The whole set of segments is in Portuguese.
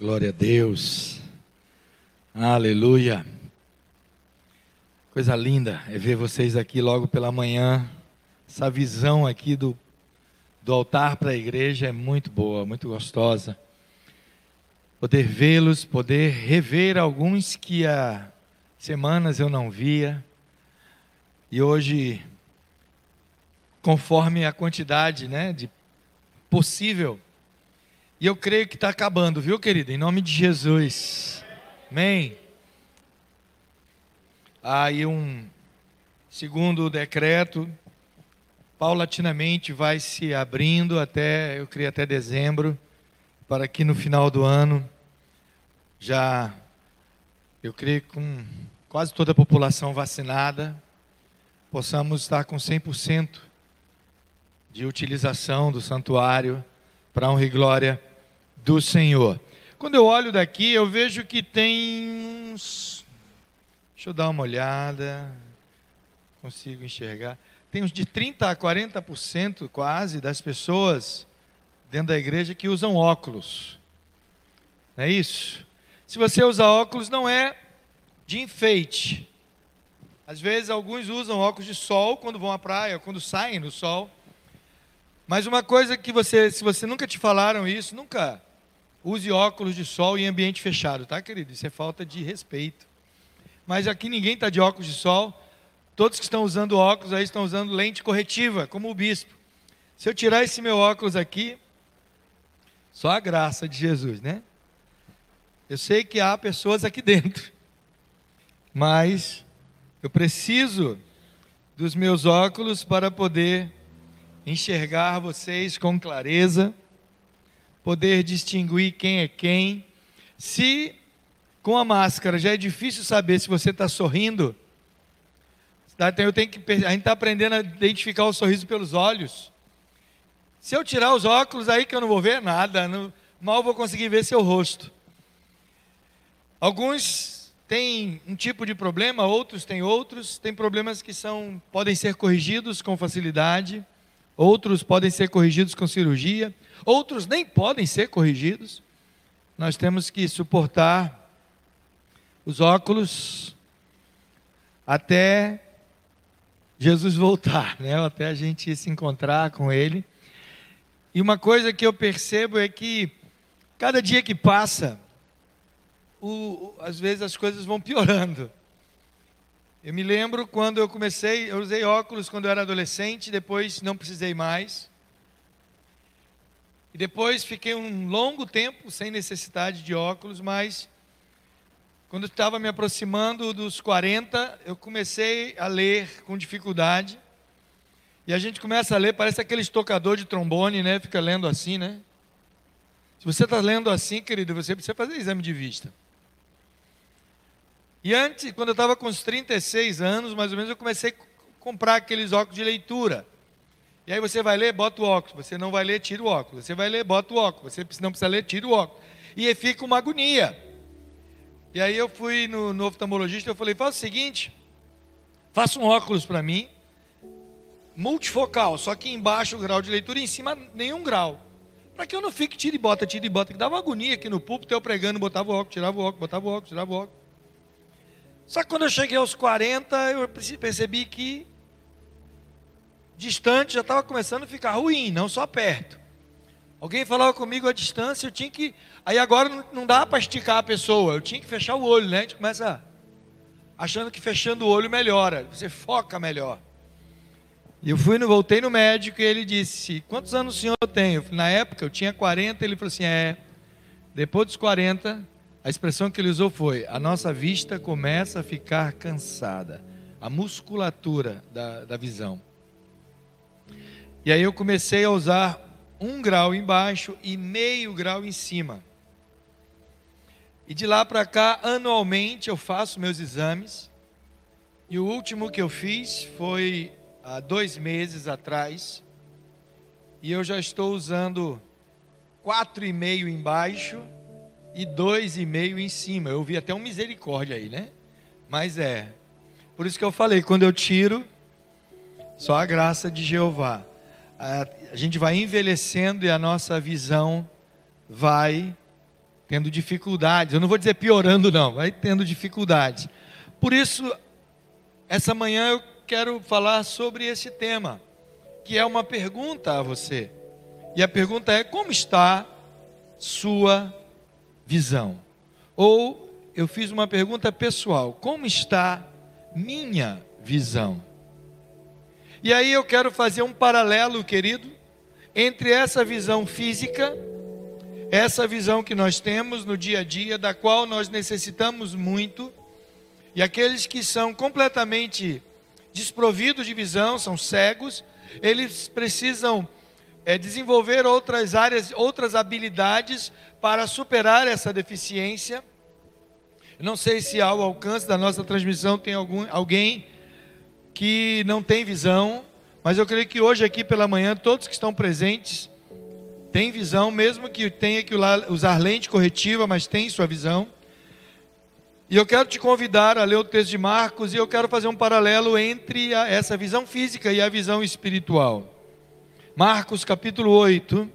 Glória a Deus. Aleluia. Coisa linda é ver vocês aqui logo pela manhã. Essa visão aqui do, do altar para a igreja é muito boa, muito gostosa. Poder vê-los, poder rever alguns que há semanas eu não via. E hoje, conforme a quantidade né, de possível e eu creio que está acabando, viu, querido? Em nome de Jesus. Amém. Aí um segundo decreto, paulatinamente vai se abrindo até, eu creio até dezembro, para que no final do ano já, eu creio com quase toda a população vacinada, possamos estar com 100% de utilização do santuário para honra e glória do Senhor. Quando eu olho daqui, eu vejo que tem uns. Deixa eu dar uma olhada. Consigo enxergar. Tem uns de 30% a 40% quase das pessoas dentro da igreja que usam óculos. Não é isso? Se você usa óculos, não é de enfeite. Às vezes, alguns usam óculos de sol quando vão à praia, quando saem do sol. Mas uma coisa que você, se você nunca te falaram isso, nunca Use óculos de sol em ambiente fechado, tá, querido? Isso é falta de respeito. Mas aqui ninguém está de óculos de sol. Todos que estão usando óculos aí estão usando lente corretiva, como o bispo. Se eu tirar esse meu óculos aqui, só a graça de Jesus, né? Eu sei que há pessoas aqui dentro, mas eu preciso dos meus óculos para poder enxergar vocês com clareza poder distinguir quem é quem. Se com a máscara já é difícil saber se você está sorrindo, tá, então eu tenho que, a gente está aprendendo a identificar o sorriso pelos olhos. Se eu tirar os óculos, aí que eu não vou ver nada, não, mal vou conseguir ver seu rosto. Alguns têm um tipo de problema, outros têm outros. Tem problemas que são podem ser corrigidos com facilidade, outros podem ser corrigidos com cirurgia outros nem podem ser corrigidos. Nós temos que suportar os óculos até Jesus voltar, né? até a gente se encontrar com Ele. E uma coisa que eu percebo é que cada dia que passa, o, às vezes as coisas vão piorando. Eu me lembro quando eu comecei, eu usei óculos quando eu era adolescente, depois não precisei mais. Depois fiquei um longo tempo sem necessidade de óculos, mas quando estava me aproximando dos 40, eu comecei a ler com dificuldade. E a gente começa a ler, parece aquele estocador de trombone, né? Fica lendo assim, né? Se você está lendo assim, querido, você precisa fazer exame de vista. E antes, quando eu estava com uns 36 anos, mais ou menos, eu comecei a comprar aqueles óculos de leitura. E aí você vai ler, bota o óculos. Você não vai ler, tira o óculos. Você vai ler, bota o óculos. Você não precisa ler, tira o óculos. E fica uma agonia. E aí eu fui no, no oftalmologista, eu falei, faça o seguinte, faça um óculos para mim, multifocal, só que embaixo o grau de leitura e em cima nenhum grau. Para que eu não fique tira e bota, tira e bota, que dava agonia aqui no púlpito, eu pregando, botava o óculos, tirava o óculos, botava o óculos, tirava o óculos. Só que quando eu cheguei aos 40, eu percebi que distante já estava começando a ficar ruim, não só perto. Alguém falava comigo à distância, eu tinha que. Aí agora não, dá para esticar a pessoa, eu tinha que fechar o olho, né? A gente começa achando que fechando o olho melhora, você foca melhor. E eu fui, voltei no médico e ele disse: Quantos anos o senhor tem? Eu falei, Na época eu tinha 40, ele falou assim: É. Depois dos 40, a expressão que ele usou foi: A nossa vista começa a ficar cansada, a musculatura da, da visão. E aí eu comecei a usar um grau embaixo e meio grau em cima. E de lá para cá, anualmente, eu faço meus exames. E o último que eu fiz foi há dois meses atrás. E eu já estou usando quatro e meio embaixo e dois e meio em cima. Eu vi até um misericórdia aí, né? Mas é. Por isso que eu falei, quando eu tiro, só a graça de Jeová a gente vai envelhecendo e a nossa visão vai tendo dificuldades. Eu não vou dizer piorando, não, vai tendo dificuldades. Por isso, essa manhã eu quero falar sobre esse tema, que é uma pergunta a você. E a pergunta é: como está sua visão? Ou eu fiz uma pergunta pessoal: como está minha visão? E aí eu quero fazer um paralelo, querido, entre essa visão física, essa visão que nós temos no dia a dia, da qual nós necessitamos muito, e aqueles que são completamente desprovidos de visão, são cegos, eles precisam é, desenvolver outras áreas, outras habilidades para superar essa deficiência. Não sei se ao alcance da nossa transmissão tem algum, alguém que não tem visão, mas eu creio que hoje aqui pela manhã todos que estão presentes têm visão, mesmo que tenha que usar lente corretiva, mas tem sua visão. E eu quero te convidar a ler o texto de Marcos e eu quero fazer um paralelo entre a, essa visão física e a visão espiritual. Marcos capítulo 8.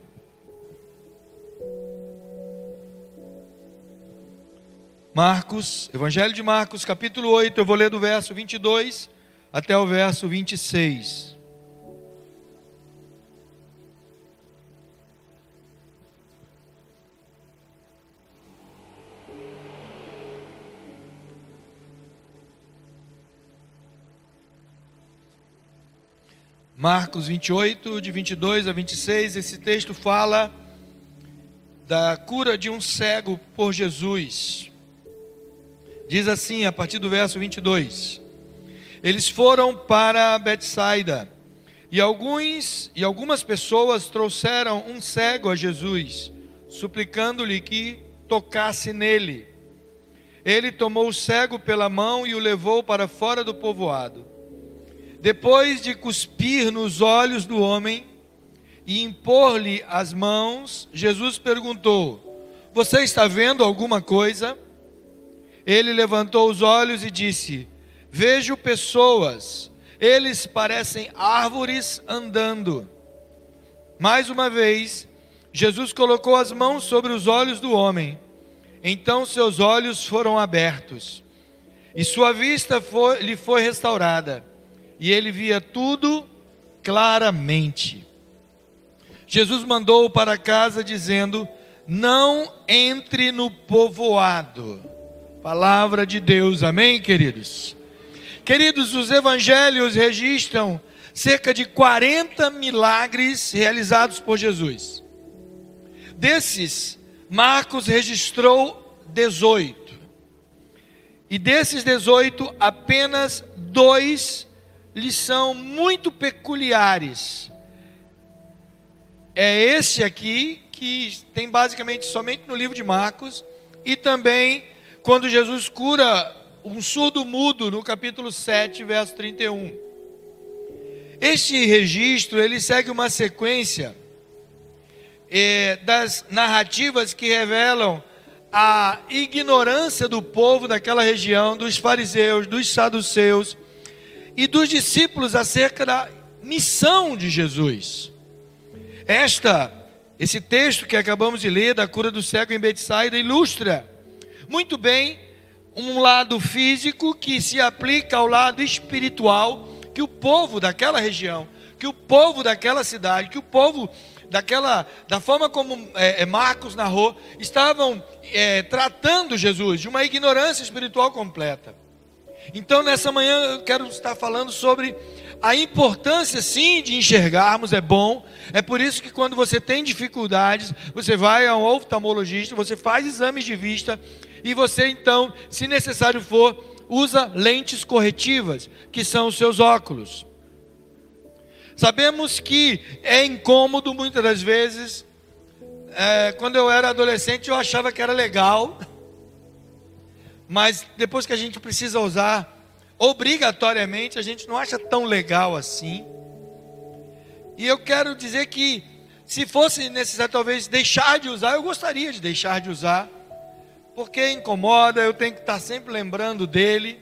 Marcos, Evangelho de Marcos, capítulo 8, eu vou ler do verso 22 até o verso 26. Marcos 28, de 22 a 26, esse texto fala da cura de um cego por Jesus. Diz assim, a partir do verso 22: eles foram para Betsaida, e alguns e algumas pessoas trouxeram um cego a Jesus, suplicando-lhe que tocasse nele. Ele tomou o cego pela mão e o levou para fora do povoado. Depois de cuspir nos olhos do homem e impor-lhe as mãos, Jesus perguntou: Você está vendo alguma coisa? Ele levantou os olhos e disse: Vejo pessoas, eles parecem árvores andando. Mais uma vez, Jesus colocou as mãos sobre os olhos do homem. Então seus olhos foram abertos, e sua vista foi, lhe foi restaurada, e ele via tudo claramente. Jesus mandou-o para casa, dizendo: Não entre no povoado. Palavra de Deus, amém, queridos? Queridos, os evangelhos registram cerca de 40 milagres realizados por Jesus. Desses, Marcos registrou 18. E desses 18, apenas dois lhes são muito peculiares. É esse aqui, que tem basicamente somente no livro de Marcos, e também quando Jesus cura um surdo mudo no capítulo 7, verso 31. Este registro, ele segue uma sequência eh, das narrativas que revelam a ignorância do povo daquela região, dos fariseus, dos saduceus e dos discípulos acerca da missão de Jesus. Esta, esse texto que acabamos de ler da cura do cego em Betsaida ilustra muito bem um lado físico que se aplica ao lado espiritual que o povo daquela região, que o povo daquela cidade, que o povo daquela, da forma como é, é Marcos narrou, estavam é, tratando Jesus de uma ignorância espiritual completa. Então, nessa manhã, eu quero estar falando sobre a importância, sim, de enxergarmos, é bom. É por isso que, quando você tem dificuldades, você vai a um oftalmologista, você faz exames de vista e você então, se necessário for, usa lentes corretivas, que são os seus óculos. Sabemos que é incômodo muitas das vezes. É, quando eu era adolescente, eu achava que era legal, mas depois que a gente precisa usar obrigatoriamente, a gente não acha tão legal assim. E eu quero dizer que, se fosse necessário talvez deixar de usar, eu gostaria de deixar de usar porque incomoda, eu tenho que estar sempre lembrando dele.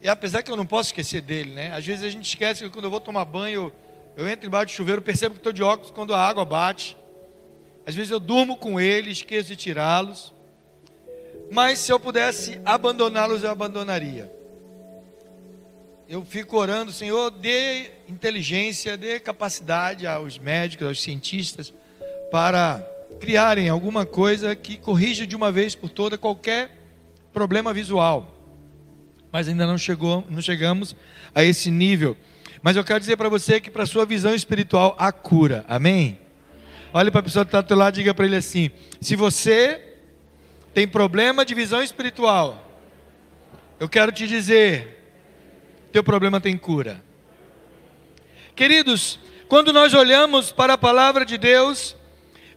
E apesar que eu não posso esquecer dele, né? Às vezes a gente esquece que quando eu vou tomar banho, eu, entro embaixo do chuveiro, percebo que estou de óculos quando a água bate. Às vezes eu durmo com eles, esqueço de tirá-los. Mas se eu pudesse abandoná-los, eu abandonaria. Eu fico orando, Senhor, dê inteligência, dê capacidade aos médicos, aos cientistas, para criarem alguma coisa que corrija de uma vez por toda qualquer problema visual. Mas ainda não chegou, não chegamos a esse nível. Mas eu quero dizer para você que para sua visão espiritual há cura. Amém? Olhe para a pessoa que está do teu lado e diga para ele assim: se você tem problema de visão espiritual, eu quero te dizer, teu problema tem cura. Queridos, quando nós olhamos para a palavra de Deus,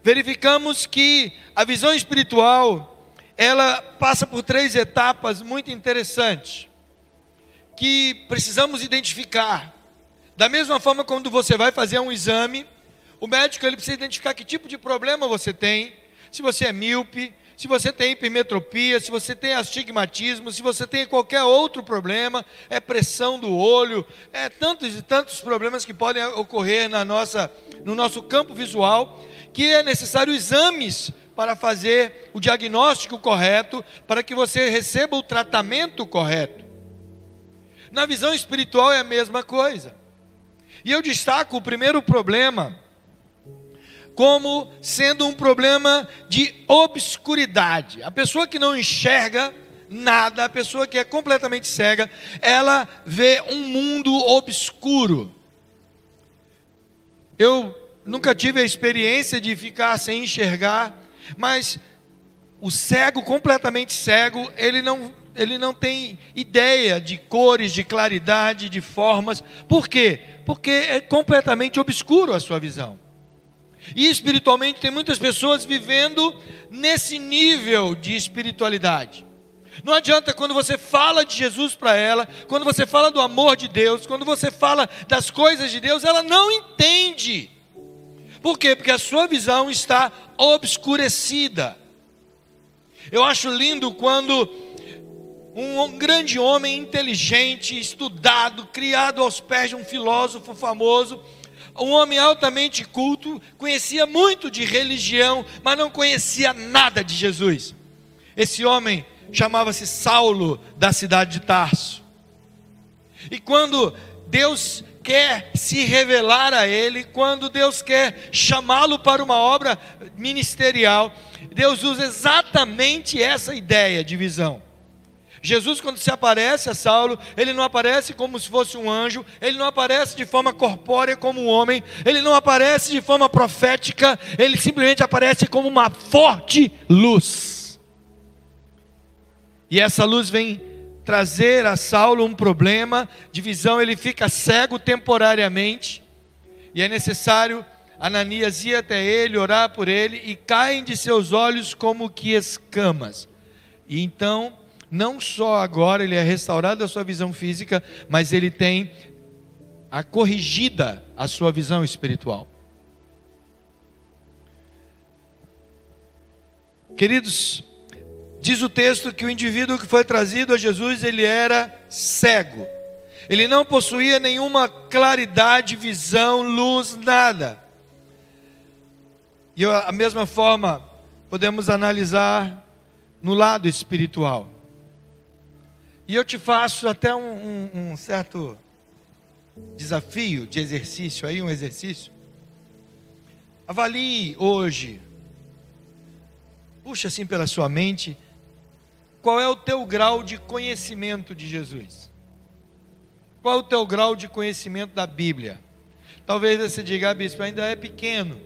verificamos que a visão espiritual, ela passa por três etapas muito interessantes, que precisamos identificar. Da mesma forma quando você vai fazer um exame, o médico ele precisa identificar que tipo de problema você tem, se você é míope, se você tem hipermetropia, se você tem astigmatismo, se você tem qualquer outro problema, é pressão do olho, é tantos e tantos problemas que podem ocorrer na nossa, no nosso campo visual, que é necessário exames para fazer o diagnóstico correto, para que você receba o tratamento correto. Na visão espiritual é a mesma coisa. E eu destaco o primeiro problema como sendo um problema de obscuridade. A pessoa que não enxerga nada, a pessoa que é completamente cega, ela vê um mundo obscuro. Eu nunca tive a experiência de ficar sem enxergar, mas o cego, completamente cego, ele não, ele não tem ideia de cores, de claridade, de formas. Por quê? Porque é completamente obscuro a sua visão. E espiritualmente tem muitas pessoas vivendo nesse nível de espiritualidade. Não adianta quando você fala de Jesus para ela, quando você fala do amor de Deus, quando você fala das coisas de Deus, ela não entende. Por quê? Porque a sua visão está obscurecida. Eu acho lindo quando um grande homem inteligente, estudado, criado aos pés de um filósofo famoso, um homem altamente culto, conhecia muito de religião, mas não conhecia nada de Jesus. Esse homem chamava-se Saulo, da cidade de Tarso. E quando Deus quer se revelar a ele, quando Deus quer chamá-lo para uma obra ministerial, Deus usa exatamente essa ideia de visão. Jesus, quando se aparece a Saulo, ele não aparece como se fosse um anjo, ele não aparece de forma corpórea como um homem, ele não aparece de forma profética, ele simplesmente aparece como uma forte luz. E essa luz vem trazer a Saulo um problema de visão, ele fica cego temporariamente, e é necessário Ananias ir até ele, orar por ele, e caem de seus olhos como que escamas. E então não só agora ele é restaurado a sua visão física, mas ele tem a corrigida a sua visão espiritual. Queridos, diz o texto que o indivíduo que foi trazido a Jesus, ele era cego. Ele não possuía nenhuma claridade, visão, luz, nada. E a mesma forma podemos analisar no lado espiritual. E eu te faço até um, um, um certo desafio de exercício aí, um exercício. Avalie hoje, puxa assim pela sua mente, qual é o teu grau de conhecimento de Jesus? Qual é o teu grau de conhecimento da Bíblia? Talvez você diga, ah, bispo, ainda é pequeno,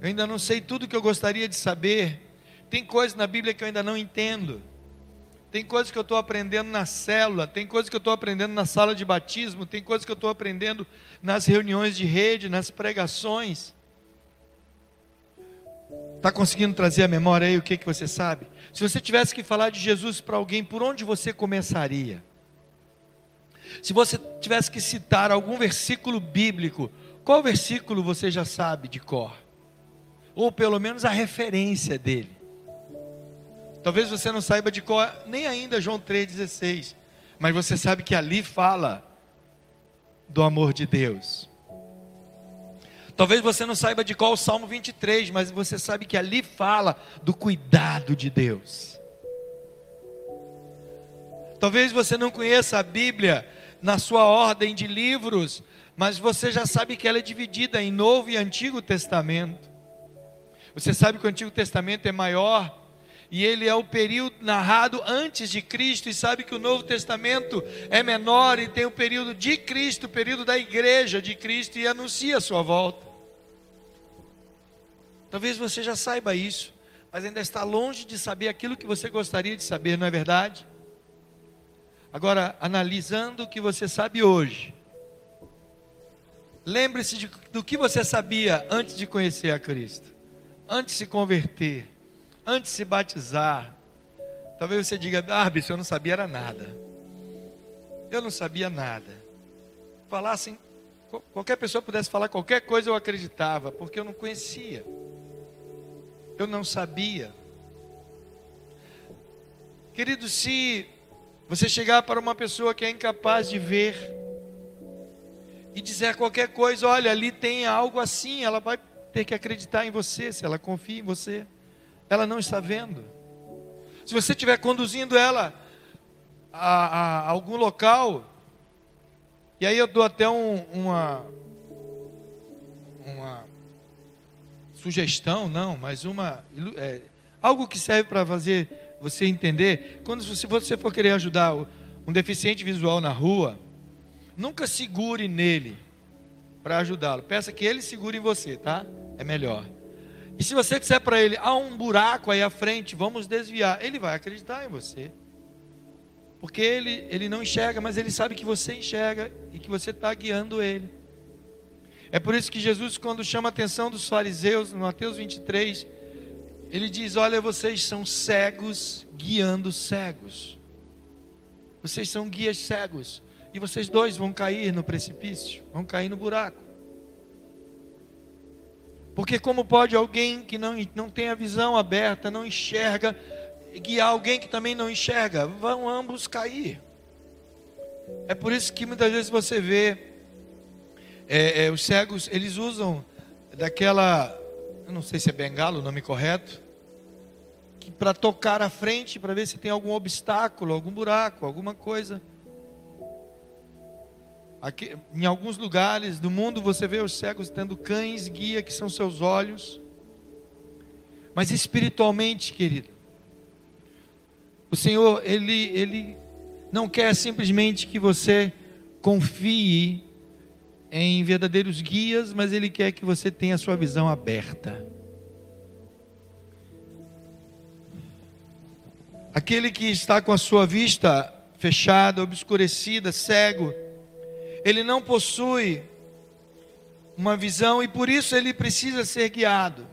eu ainda não sei tudo que eu gostaria de saber, tem coisas na Bíblia que eu ainda não entendo. Tem coisas que eu estou aprendendo na célula, tem coisas que eu estou aprendendo na sala de batismo, tem coisas que eu estou aprendendo nas reuniões de rede, nas pregações. Está conseguindo trazer a memória aí o que, que você sabe? Se você tivesse que falar de Jesus para alguém, por onde você começaria? Se você tivesse que citar algum versículo bíblico, qual versículo você já sabe de cor? Ou pelo menos a referência dele? Talvez você não saiba de qual, nem ainda João 3,16, mas você sabe que ali fala do amor de Deus. Talvez você não saiba de qual o Salmo 23, mas você sabe que ali fala do cuidado de Deus. Talvez você não conheça a Bíblia na sua ordem de livros, mas você já sabe que ela é dividida em Novo e Antigo Testamento. Você sabe que o Antigo Testamento é maior e ele é o período narrado antes de Cristo, e sabe que o Novo Testamento é menor e tem o período de Cristo, o período da igreja de Cristo, e anuncia a sua volta. Talvez você já saiba isso, mas ainda está longe de saber aquilo que você gostaria de saber, não é verdade? Agora, analisando o que você sabe hoje, lembre-se do que você sabia antes de conhecer a Cristo, antes de se converter antes de se batizar, talvez você diga, ah, bicho, eu não sabia era nada. Eu não sabia nada. Falassem, qualquer pessoa pudesse falar qualquer coisa, eu acreditava, porque eu não conhecia. Eu não sabia. Querido, se você chegar para uma pessoa que é incapaz de ver e dizer qualquer coisa, olha, ali tem algo assim, ela vai ter que acreditar em você, se ela confia em você ela não está vendo. Se você estiver conduzindo ela a, a, algum local, e aí eu dou até um, uma sugestão, não, mas uma é, algo que serve para fazer você entender. Quando se você for querer ajudar um deficiente visual na rua, nunca segure nele para ajudá-lo. Peça que ele segure em você, tá? É melhor. E se você disser para ele, há um buraco aí à frente, vamos desviar, ele vai acreditar em você. Porque ele, ele não enxerga, mas ele sabe que você enxerga e que você está guiando ele. É por isso que Jesus, quando chama a atenção dos fariseus, no Mateus 23, ele diz: Olha, vocês são cegos guiando cegos. Vocês são guias cegos. E vocês dois vão cair no precipício, vão cair no buraco. Porque como pode alguém que não, não tem a visão aberta, não enxerga, guiar alguém que também não enxerga? Vão ambos cair. É por isso que muitas vezes você vê é, é, os cegos, eles usam daquela, eu não sei se é bengala o nome correto, para tocar à frente, para ver se tem algum obstáculo, algum buraco, alguma coisa. Aqui, em alguns lugares do mundo você vê os cegos tendo cães guia, que são seus olhos. Mas espiritualmente, querido, o Senhor, Ele, Ele não quer simplesmente que você confie em verdadeiros guias, mas Ele quer que você tenha a sua visão aberta. Aquele que está com a sua vista fechada, obscurecida, cego, ele não possui uma visão e por isso ele precisa ser guiado.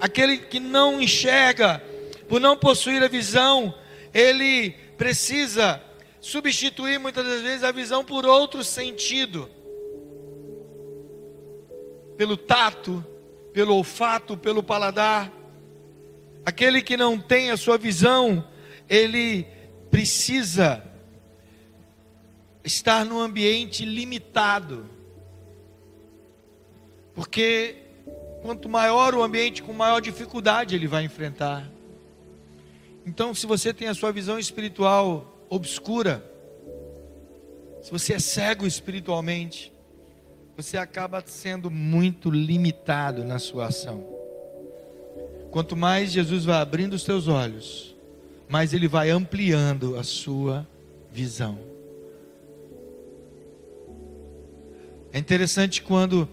Aquele que não enxerga, por não possuir a visão, ele precisa substituir muitas das vezes a visão por outro sentido. Pelo tato, pelo olfato, pelo paladar. Aquele que não tem a sua visão, ele precisa estar num ambiente limitado. Porque quanto maior o ambiente, com maior dificuldade ele vai enfrentar. Então, se você tem a sua visão espiritual obscura, se você é cego espiritualmente, você acaba sendo muito limitado na sua ação. Quanto mais Jesus vai abrindo os teus olhos, mais ele vai ampliando a sua visão. É interessante quando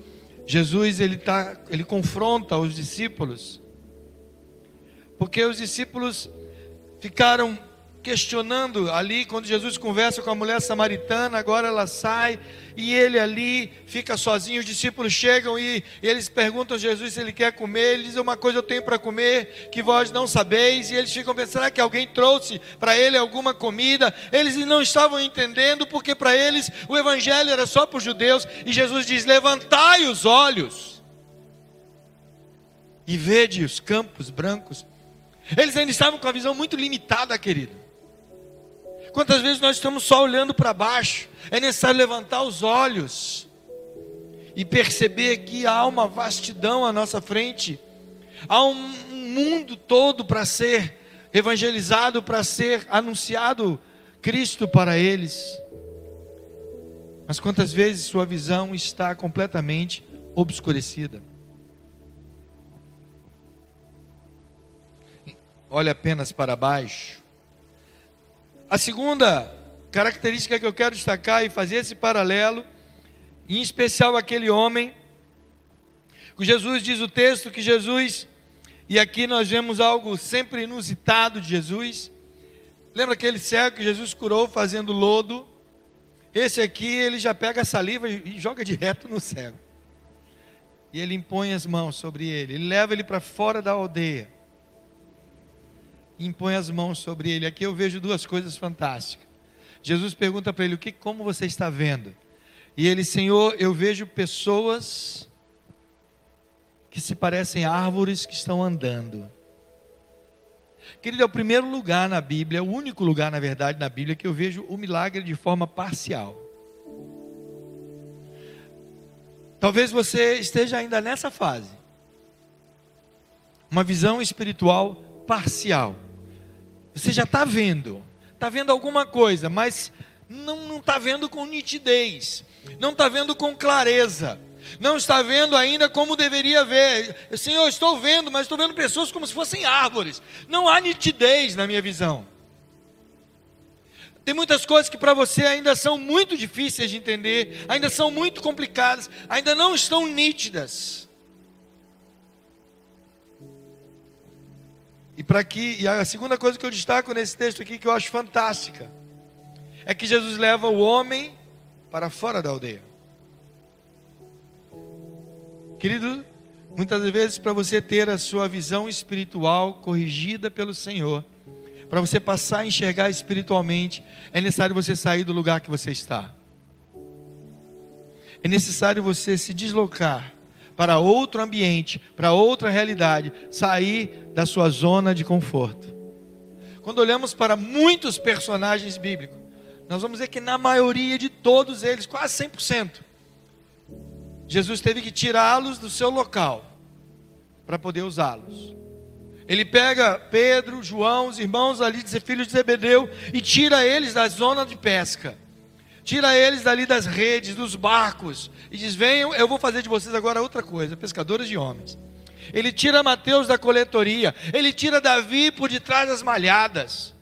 Jesus ele tá, ele confronta os discípulos, porque os discípulos ficaram questionando ali, quando Jesus conversa com a mulher samaritana, agora ela sai e ele ali fica sozinho. Os discípulos chegam e, eles perguntam a Jesus se ele quer comer. Ele diz: Uma coisa eu tenho para comer que vós não sabeis. E eles ficam pensando: será que alguém trouxe para ele alguma comida? Eles não estavam entendendo, porque para eles o evangelho era só para os judeus. E Jesus diz: Levantai os olhos e vede os campos brancos. Eles ainda estavam com a visão muito limitada, querido. Quantas vezes nós estamos só olhando para baixo? É necessário levantar os olhos e perceber que há uma vastidão à nossa frente, há um mundo todo para ser evangelizado, para ser anunciado Cristo para eles. Mas quantas vezes sua visão está completamente obscurecida? Olha apenas para baixo. A segunda característica que eu quero destacar e fazer esse paralelo, em especial aquele homem, que Jesus diz o texto que Jesus, e aqui nós vemos algo sempre inusitado de Jesus. Lembra aquele cego que Jesus curou fazendo lodo? Esse aqui, ele já pega a saliva e joga direto no cego. E ele impõe as mãos sobre ele, ele leva ele para fora da aldeia impõe as mãos sobre ele. Aqui eu vejo duas coisas fantásticas. Jesus pergunta para ele: "O que como você está vendo?" E ele: "Senhor, eu vejo pessoas que se parecem árvores que estão andando." Querido, é o primeiro lugar na Bíblia, é o único lugar, na verdade, na Bíblia que eu vejo o milagre de forma parcial. Talvez você esteja ainda nessa fase. Uma visão espiritual parcial. Você já está vendo, está vendo alguma coisa, mas não está vendo com nitidez, não está vendo com clareza, não está vendo ainda como deveria ver. Senhor, estou vendo, mas estou vendo pessoas como se fossem árvores. Não há nitidez na minha visão. Tem muitas coisas que para você ainda são muito difíceis de entender, ainda são muito complicadas, ainda não estão nítidas. E para que e a segunda coisa que eu destaco nesse texto aqui que eu acho fantástica é que Jesus leva o homem para fora da aldeia. Querido, muitas vezes para você ter a sua visão espiritual corrigida pelo Senhor, para você passar a enxergar espiritualmente, é necessário você sair do lugar que você está. É necessário você se deslocar para outro ambiente, para outra realidade, sair da sua zona de conforto. Quando olhamos para muitos personagens bíblicos, nós vamos ver que na maioria de todos eles, quase 100%, Jesus teve que tirá-los do seu local para poder usá-los. Ele pega Pedro, João, os irmãos ali, filhos de Zebedeu, e tira eles da zona de pesca tira eles dali das redes, dos barcos, e diz: Venham, eu vou fazer de vocês agora outra coisa, pescadores de homens. Ele tira Mateus da coletoria, ele tira Davi por detrás das malhadas.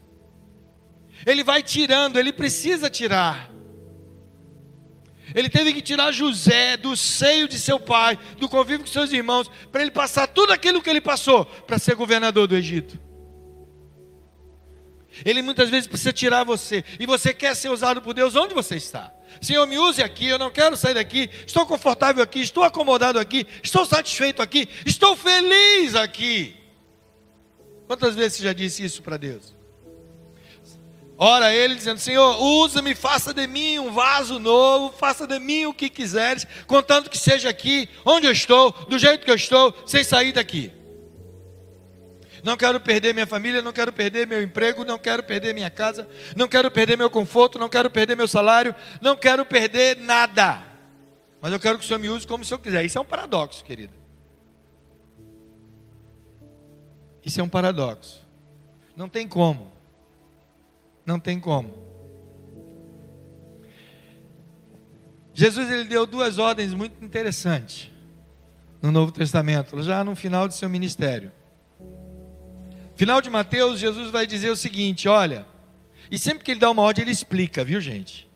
Ele vai tirando, ele precisa tirar. Ele teve que tirar José do seio de seu pai, do convívio com seus irmãos, para ele passar tudo aquilo que ele passou para ser governador do Egito. Ele muitas vezes precisa tirar você. E você quer ser usado por Deus onde você está. Senhor, me use aqui, eu não quero sair daqui. Estou confortável aqui, estou acomodado aqui, estou satisfeito aqui, estou feliz aqui. Quantas vezes você já disse isso para Deus? Ora, ele dizendo: Senhor, usa-me, faça de mim um vaso novo, faça de mim o que quiseres, contanto que seja aqui, onde eu estou, do jeito que eu estou, sem sair daqui. Não quero perder minha família, não quero perder meu emprego, não quero perder minha casa, não quero perder meu conforto, não quero perder meu salário, não quero perder nada. Mas eu quero que o Senhor me use como o Senhor quiser. Isso é um paradoxo, querido. Isso é um paradoxo. Não tem como. Não tem como. Jesus ele deu duas ordens muito interessantes no Novo Testamento, já no final de seu ministério. Final de Mateus, Jesus vai dizer o seguinte: olha, e sempre que ele dá uma ordem, ele explica, viu gente?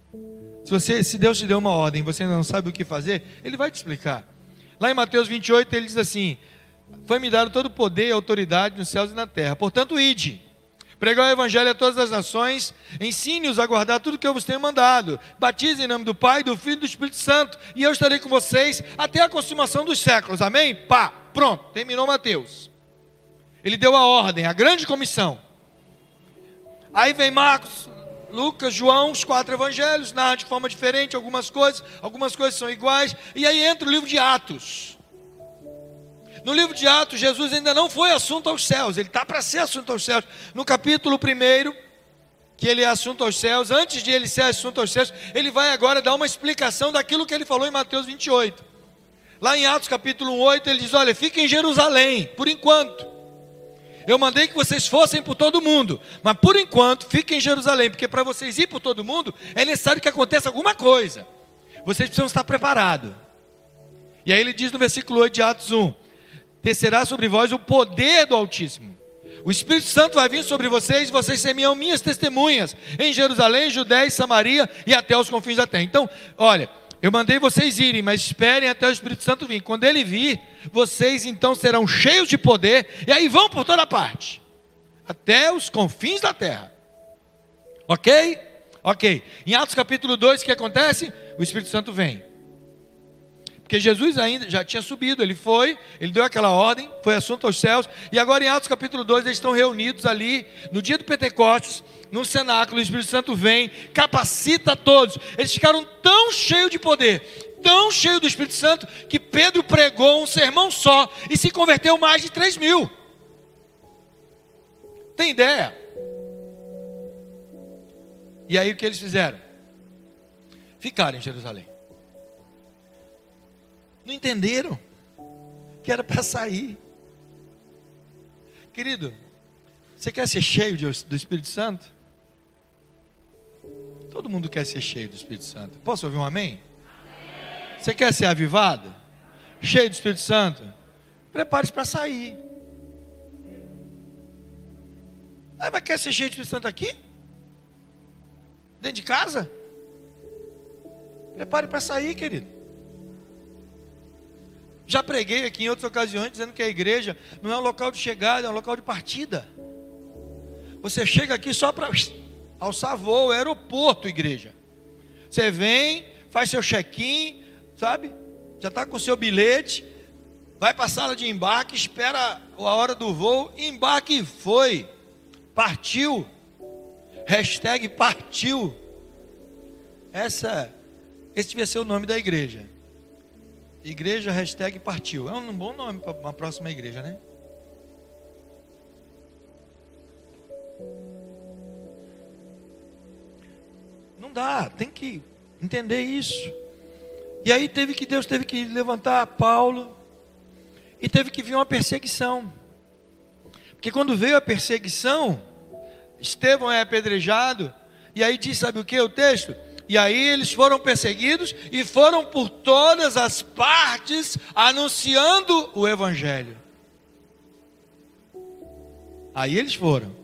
Se, você, se Deus te deu uma ordem e você não sabe o que fazer, ele vai te explicar. Lá em Mateus 28, ele diz assim: Foi-me dado todo o poder e autoridade nos céus e na terra, portanto, ide. Pregar o evangelho a todas as nações, ensine-os a guardar tudo que eu vos tenho mandado. Batize em nome do Pai, do Filho e do Espírito Santo, e eu estarei com vocês até a consumação dos séculos. Amém? Pá, pronto, terminou Mateus. Ele deu a ordem, a grande comissão. Aí vem Marcos, Lucas, João, os quatro evangelhos, narram de forma diferente algumas coisas, algumas coisas são iguais, e aí entra o livro de Atos. No livro de Atos, Jesus ainda não foi assunto aos céus, ele está para ser assunto aos céus. No capítulo 1, que ele é assunto aos céus, antes de ele ser assunto aos céus, ele vai agora dar uma explicação daquilo que ele falou em Mateus 28. Lá em Atos capítulo 8, ele diz: Olha, fiquem em Jerusalém, por enquanto. Eu mandei que vocês fossem por todo mundo, mas por enquanto fiquem em Jerusalém, porque para vocês ir por todo mundo é necessário que aconteça alguma coisa. Vocês precisam estar preparados. E aí ele diz no versículo 8 de Atos 1: Descerá sobre vós o poder do Altíssimo. O Espírito Santo vai vir sobre vocês vocês semeiam minhas testemunhas em Jerusalém, Judéia e Samaria e até os confins da terra. Então, olha, eu mandei vocês irem, mas esperem até o Espírito Santo vir. Quando ele vir, vocês então serão cheios de poder e aí vão por toda parte até os confins da terra. Ok? Ok. Em Atos capítulo 2, o que acontece? O Espírito Santo vem. Porque Jesus ainda já tinha subido, ele foi, ele deu aquela ordem, foi assunto aos céus, e agora em Atos capítulo 2 eles estão reunidos ali, no dia do Pentecostes, no cenáculo, o Espírito Santo vem, capacita todos. Eles ficaram tão cheios de poder, tão cheios do Espírito Santo, que Pedro pregou um sermão só e se converteu mais de 3 mil. Tem ideia? E aí o que eles fizeram? Ficaram em Jerusalém. Não entenderam que era para sair. Querido, você quer ser cheio do Espírito Santo? Todo mundo quer ser cheio do Espírito Santo. Posso ouvir um amém? amém. Você quer ser avivado? Cheio do Espírito Santo? Prepare-se para sair. Aí vai querer ser cheio do Espírito Santo aqui? Dentro de casa? Prepare para sair, querido. Já preguei aqui em outras ocasiões dizendo que a igreja não é um local de chegada, é um local de partida. Você chega aqui só para alçar voo, é aeroporto, igreja. Você vem, faz seu check-in, sabe? Já está com seu bilhete, vai para a sala de embarque, espera a hora do voo, embarque foi, partiu. Hashtag partiu. Essa, esse devia ser o nome da igreja. Igreja hashtag partiu. É um bom nome para uma próxima igreja, né? Não dá, tem que entender isso. E aí teve que Deus teve que levantar Paulo e teve que vir uma perseguição. Porque quando veio a perseguição, Estevão é apedrejado, e aí diz, sabe o que o texto? E aí eles foram perseguidos e foram por todas as partes anunciando o Evangelho. Aí eles foram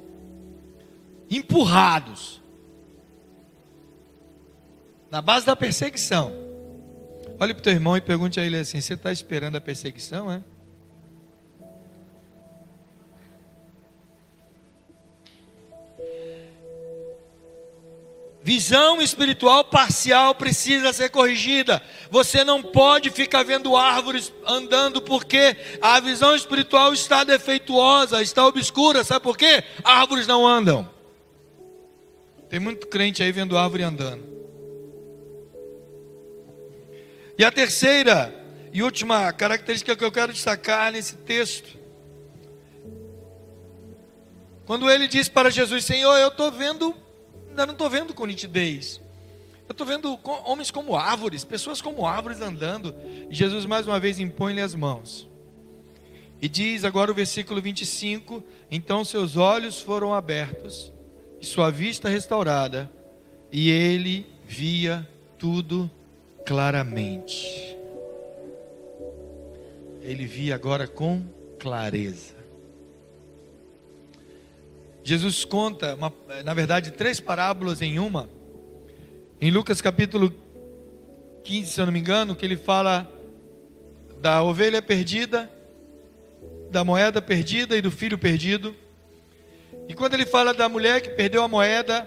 empurrados na base da perseguição. Olhe para o teu irmão e pergunte a ele assim: Você está esperando a perseguição? É? Visão espiritual parcial precisa ser corrigida. Você não pode ficar vendo árvores andando porque a visão espiritual está defeituosa, está obscura. Sabe por quê? Árvores não andam. Tem muito crente aí vendo árvore andando. E a terceira e última característica que eu quero destacar nesse texto. Quando ele diz para Jesus: Senhor, eu estou vendo ainda não estou vendo com nitidez. Eu estou vendo homens como árvores, pessoas como árvores andando. E Jesus mais uma vez impõe-lhe as mãos. E diz agora o versículo 25: Então seus olhos foram abertos, e sua vista restaurada, e ele via tudo claramente. Ele via agora com clareza. Jesus conta, uma, na verdade, três parábolas em uma. Em Lucas capítulo 15, se eu não me engano, que ele fala da ovelha perdida, da moeda perdida e do filho perdido. E quando ele fala da mulher que perdeu a moeda,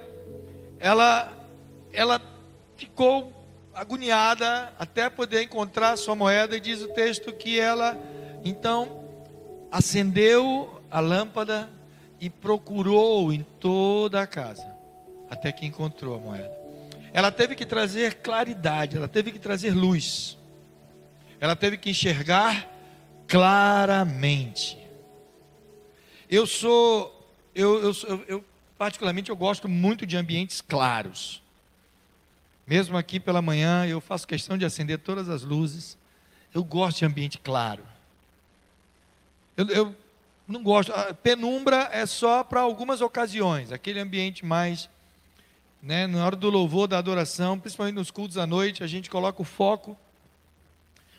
ela, ela ficou agoniada até poder encontrar sua moeda, e diz o texto que ela então acendeu a lâmpada e procurou em toda a casa, até que encontrou a moeda. Ela teve que trazer claridade, ela teve que trazer luz, ela teve que enxergar claramente. Eu sou, eu, eu, eu, eu particularmente eu gosto muito de ambientes claros. Mesmo aqui pela manhã, eu faço questão de acender todas as luzes Eu gosto de ambiente claro. Eu, eu não gosto. A penumbra é só para algumas ocasiões, aquele ambiente mais. Né, na hora do louvor, da adoração, principalmente nos cultos à noite, a gente coloca o foco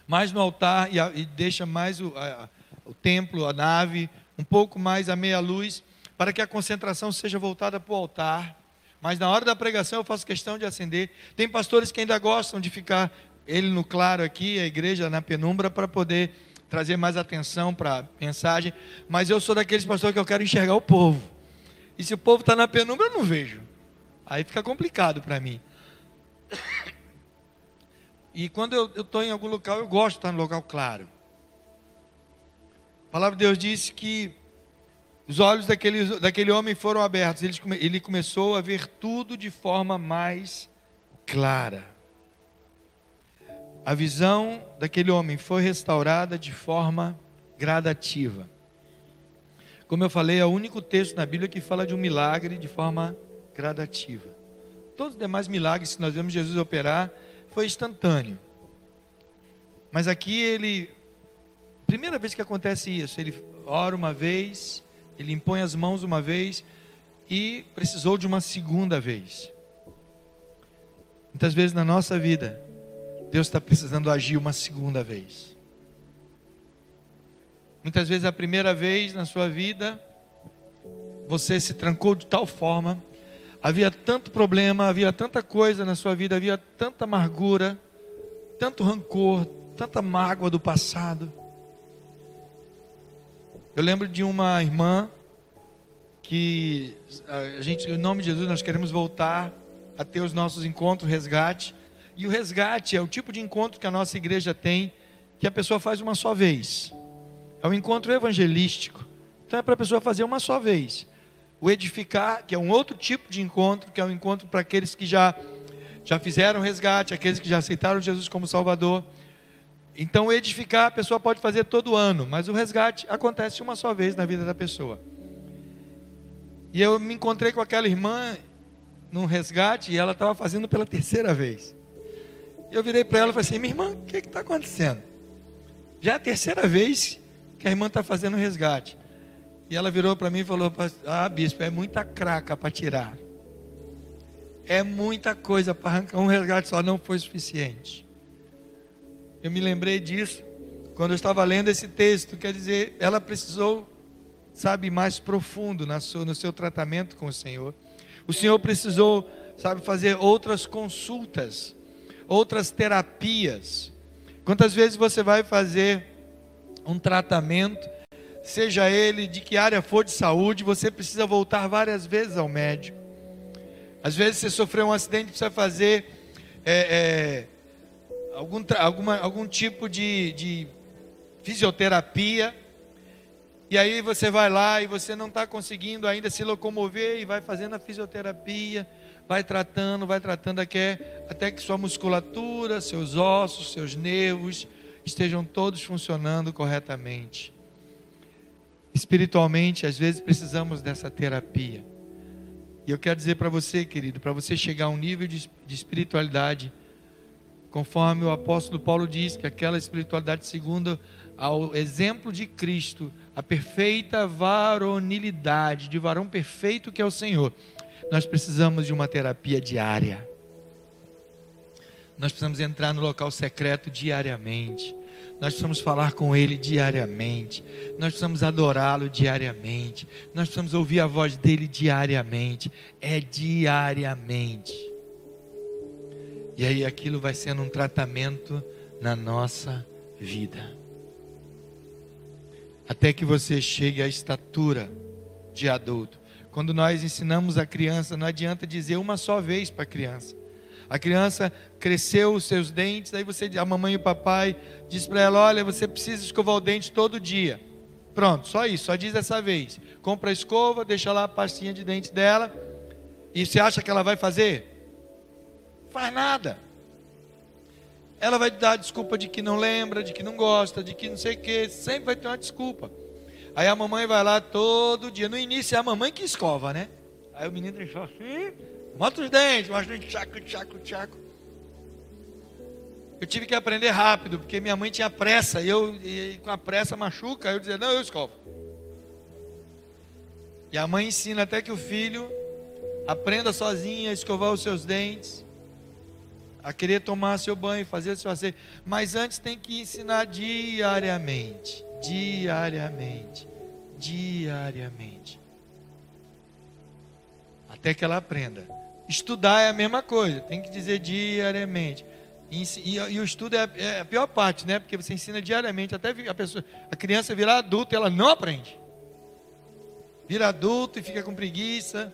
mais no altar e, a, e deixa mais o, a, o templo, a nave, um pouco mais a meia luz, para que a concentração seja voltada para o altar. Mas na hora da pregação eu faço questão de acender. Tem pastores que ainda gostam de ficar ele no claro aqui, a igreja na penumbra, para poder trazer mais atenção para a mensagem, mas eu sou daqueles pastores que eu quero enxergar o povo. E se o povo está na penumbra, eu não vejo. Aí fica complicado para mim. E quando eu estou em algum local, eu gosto de estar no local claro. A palavra de Deus diz que os olhos daquele, daquele homem foram abertos. Ele, ele começou a ver tudo de forma mais clara a visão daquele homem foi restaurada de forma gradativa. Como eu falei, é o único texto na Bíblia que fala de um milagre de forma gradativa. Todos os demais milagres que nós vemos Jesus operar foi instantâneo. Mas aqui ele, primeira vez que acontece isso, ele ora uma vez, ele impõe as mãos uma vez e precisou de uma segunda vez. Muitas vezes na nossa vida, Deus está precisando agir uma segunda vez. Muitas vezes a primeira vez na sua vida, você se trancou de tal forma, havia tanto problema, havia tanta coisa na sua vida, havia tanta amargura, tanto rancor, tanta mágoa do passado. Eu lembro de uma irmã que a gente, em nome de Jesus, nós queremos voltar a ter os nossos encontros, resgate. E o resgate é o tipo de encontro que a nossa igreja tem, que a pessoa faz uma só vez. É um encontro evangelístico. Então é para a pessoa fazer uma só vez. O edificar, que é um outro tipo de encontro, que é um encontro para aqueles que já, já fizeram resgate, aqueles que já aceitaram Jesus como Salvador. Então, o edificar a pessoa pode fazer todo ano, mas o resgate acontece uma só vez na vida da pessoa. E eu me encontrei com aquela irmã num resgate e ela estava fazendo pela terceira vez. Eu virei para ela e falei assim: minha irmã, o que está acontecendo? Já é a terceira vez que a irmã está fazendo resgate. E ela virou para mim e falou: Ah, bispo, é muita craca para tirar. É muita coisa para arrancar. Um resgate só não foi suficiente. Eu me lembrei disso quando eu estava lendo esse texto. Quer dizer, ela precisou, sabe, mais profundo no seu tratamento com o Senhor. O Senhor precisou, sabe, fazer outras consultas outras terapias. Quantas vezes você vai fazer um tratamento, seja ele de que área for de saúde, você precisa voltar várias vezes ao médico. Às vezes você sofreu um acidente, precisa fazer é, é, algum, alguma, algum tipo de, de fisioterapia. E aí você vai lá e você não está conseguindo ainda se locomover e vai fazendo a fisioterapia vai tratando, vai tratando até, até que sua musculatura, seus ossos, seus nervos estejam todos funcionando corretamente. Espiritualmente, às vezes precisamos dessa terapia. E eu quero dizer para você, querido, para você chegar a um nível de, de espiritualidade, conforme o apóstolo Paulo diz, que aquela espiritualidade segundo ao exemplo de Cristo, a perfeita varonilidade, de varão perfeito que é o Senhor nós precisamos de uma terapia diária. Nós precisamos entrar no local secreto diariamente. Nós precisamos falar com Ele diariamente. Nós precisamos adorá-lo diariamente. Nós precisamos ouvir a voz dele diariamente. É diariamente. E aí aquilo vai sendo um tratamento na nossa vida. Até que você chegue à estatura de adulto. Quando nós ensinamos a criança, não adianta dizer uma só vez para a criança. A criança cresceu os seus dentes, aí você, a mamãe e o papai diz para ela: olha, você precisa escovar o dente todo dia. Pronto, só isso, só diz dessa vez. Compra a escova, deixa lá a pastinha de dente dela. E você acha que ela vai fazer? Faz nada. Ela vai dar desculpa de que não lembra, de que não gosta, de que não sei o que, sempre vai ter uma desculpa. Aí a mamãe vai lá todo dia. No início é a mamãe que escova, né? Aí o menino deixou assim, mostra os dentes, mostra os dentes, tchaco, tchaco, tchaco. Eu tive que aprender rápido, porque minha mãe tinha pressa, e eu e com a pressa machuca, eu dizia, não, eu escovo. E a mãe ensina até que o filho aprenda sozinho a escovar os seus dentes, a querer tomar seu banho, fazer seu asseio. Mas antes tem que ensinar diariamente, diariamente, diariamente. Até que ela aprenda. Estudar é a mesma coisa, tem que dizer diariamente. E, e, e o estudo é, é, a pior parte, né? Porque você ensina diariamente, até a, pessoa, a criança virar adulta, ela não aprende. Vira adulto e fica com preguiça.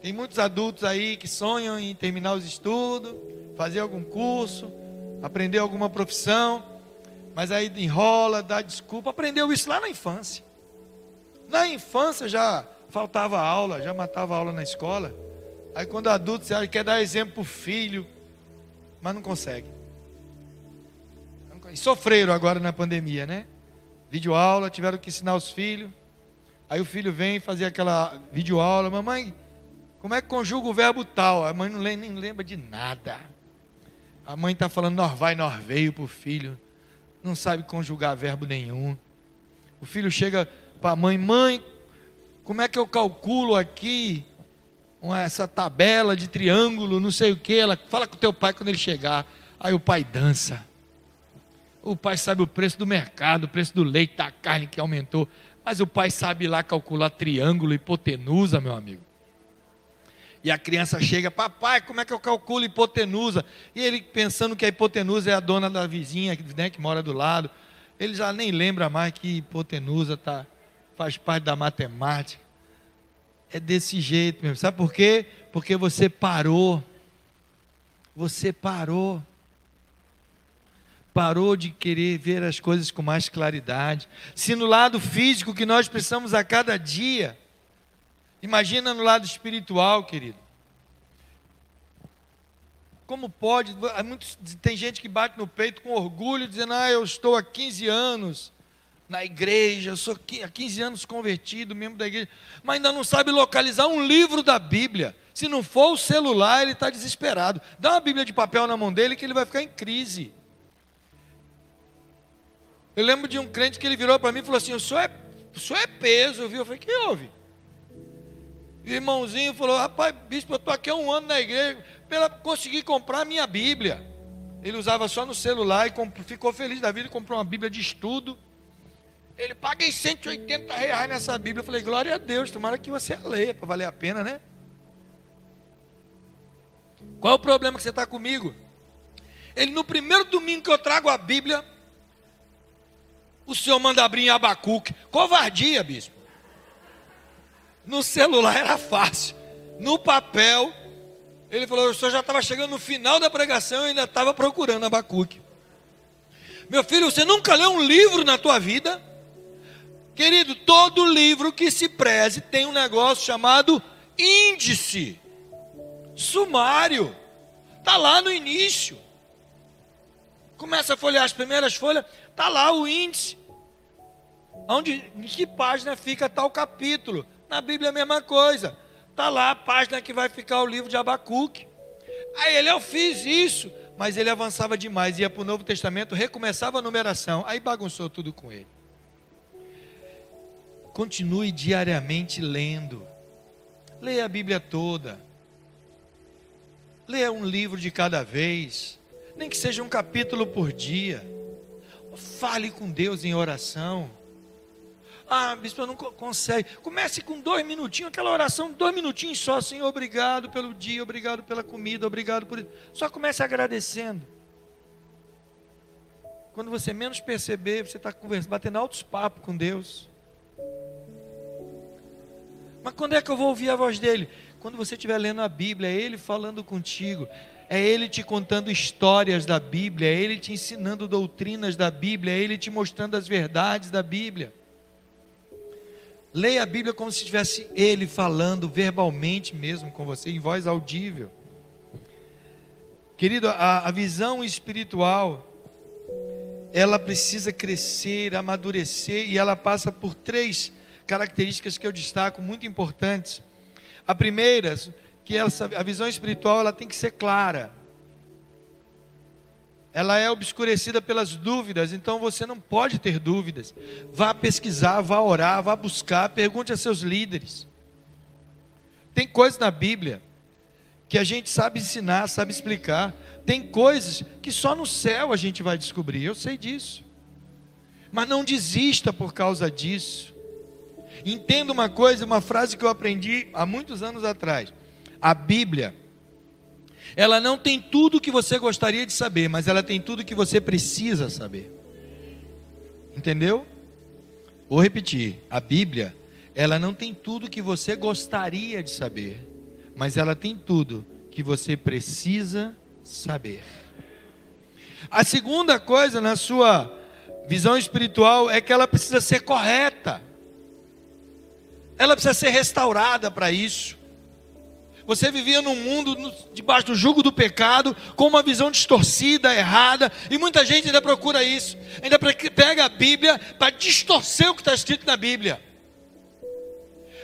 Tem muitos adultos aí que sonham em terminar os estudos, fazer algum curso, aprender alguma profissão, mas aí enrola, dá desculpa. Aprendeu isso lá na infância. Na infância já faltava aula, já matava aula na escola. Aí quando adulto você quer dar exemplo para o filho, mas não consegue. E sofreram agora na pandemia, né? Vídeo aula, tiveram que ensinar os filhos. Aí o filho vem fazer aquela vídeo aula, mamãe, como é que conjuga o verbo tal? A mãe não lembra, nem lembra de nada. A mãe está falando nós vai, nós veio para o filho. Não sabe conjugar verbo nenhum. O filho chega para a mãe, mãe, como é que eu calculo aqui essa tabela de triângulo, não sei o que. Ela fala com o teu pai quando ele chegar. Aí o pai dança. O pai sabe o preço do mercado, o preço do leite, da carne que aumentou. Mas o pai sabe lá calcular triângulo, hipotenusa, meu amigo. E a criança chega, papai, como é que eu calculo hipotenusa? E ele pensando que a hipotenusa é a dona da vizinha, né, que mora do lado. Ele já nem lembra mais que hipotenusa tá, faz parte da matemática. É desse jeito mesmo. Sabe por quê? Porque você parou. Você parou. Parou de querer ver as coisas com mais claridade. Se no lado físico que nós precisamos a cada dia, imagina no lado espiritual, querido. Como pode? Tem gente que bate no peito com orgulho, dizendo: Ah, eu estou há 15 anos na igreja, eu sou há 15 anos convertido, membro da igreja, mas ainda não sabe localizar um livro da Bíblia. Se não for o celular, ele está desesperado. Dá uma Bíblia de papel na mão dele que ele vai ficar em crise. Eu lembro de um crente que ele virou para mim e falou assim: o senhor é, o senhor é peso, viu? Eu falei: que houve? Irmãozinho falou: rapaz, bispo, eu estou aqui há um ano na igreja, para conseguir comprar a minha Bíblia. Ele usava só no celular e ficou feliz da vida, comprou uma Bíblia de estudo. Ele paguei 180 reais nessa Bíblia. Eu falei, glória a Deus, tomara que você leia para valer a pena, né? Qual é o problema que você está comigo? Ele, no primeiro domingo que eu trago a Bíblia, o senhor manda abrir em Abacuque. Covardia, bispo. No celular era fácil. No papel, ele falou: o senhor já estava chegando no final da pregação e ainda estava procurando Abacuque. Meu filho, você nunca leu um livro na tua vida? Querido, todo livro que se preze tem um negócio chamado índice, sumário. Está lá no início. Começa a folhear as primeiras folhas, está lá o índice. Onde, em que página fica tal capítulo? Na Bíblia é a mesma coisa. Está lá a página que vai ficar o livro de Abacuque. Aí ele, eu fiz isso, mas ele avançava demais, ia para o Novo Testamento, recomeçava a numeração, aí bagunçou tudo com ele. Continue diariamente lendo. Leia a Bíblia toda. Leia um livro de cada vez, nem que seja um capítulo por dia. Fale com Deus em oração. Ah, bispo, eu não consegue. Comece com dois minutinhos, aquela oração, dois minutinhos só, Senhor, obrigado pelo dia, obrigado pela comida, obrigado por. Só comece agradecendo. Quando você menos perceber, você está batendo altos papos com Deus. Mas quando é que eu vou ouvir a voz dele? Quando você estiver lendo a Bíblia, é ele falando contigo, é ele te contando histórias da Bíblia, é ele te ensinando doutrinas da Bíblia, é ele te mostrando as verdades da Bíblia. Leia a Bíblia como se estivesse ele falando verbalmente mesmo com você, em voz audível. Querido, a, a visão espiritual, ela precisa crescer, amadurecer, e ela passa por três características que eu destaco muito importantes. A primeira, que essa, a visão espiritual ela tem que ser clara. Ela é obscurecida pelas dúvidas, então você não pode ter dúvidas. Vá pesquisar, vá orar, vá buscar, pergunte a seus líderes. Tem coisas na Bíblia que a gente sabe ensinar, sabe explicar. Tem coisas que só no céu a gente vai descobrir, eu sei disso. Mas não desista por causa disso. Entenda uma coisa, uma frase que eu aprendi há muitos anos atrás. A Bíblia, ela não tem tudo que você gostaria de saber, mas ela tem tudo que você precisa saber. Entendeu? Vou repetir. A Bíblia, ela não tem tudo que você gostaria de saber, mas ela tem tudo que você precisa saber. A segunda coisa na sua visão espiritual é que ela precisa ser correta. Ela precisa ser restaurada para isso. Você vivia num mundo debaixo do jugo do pecado, com uma visão distorcida, errada, e muita gente ainda procura isso. Ainda pega a Bíblia para distorcer o que está escrito na Bíblia.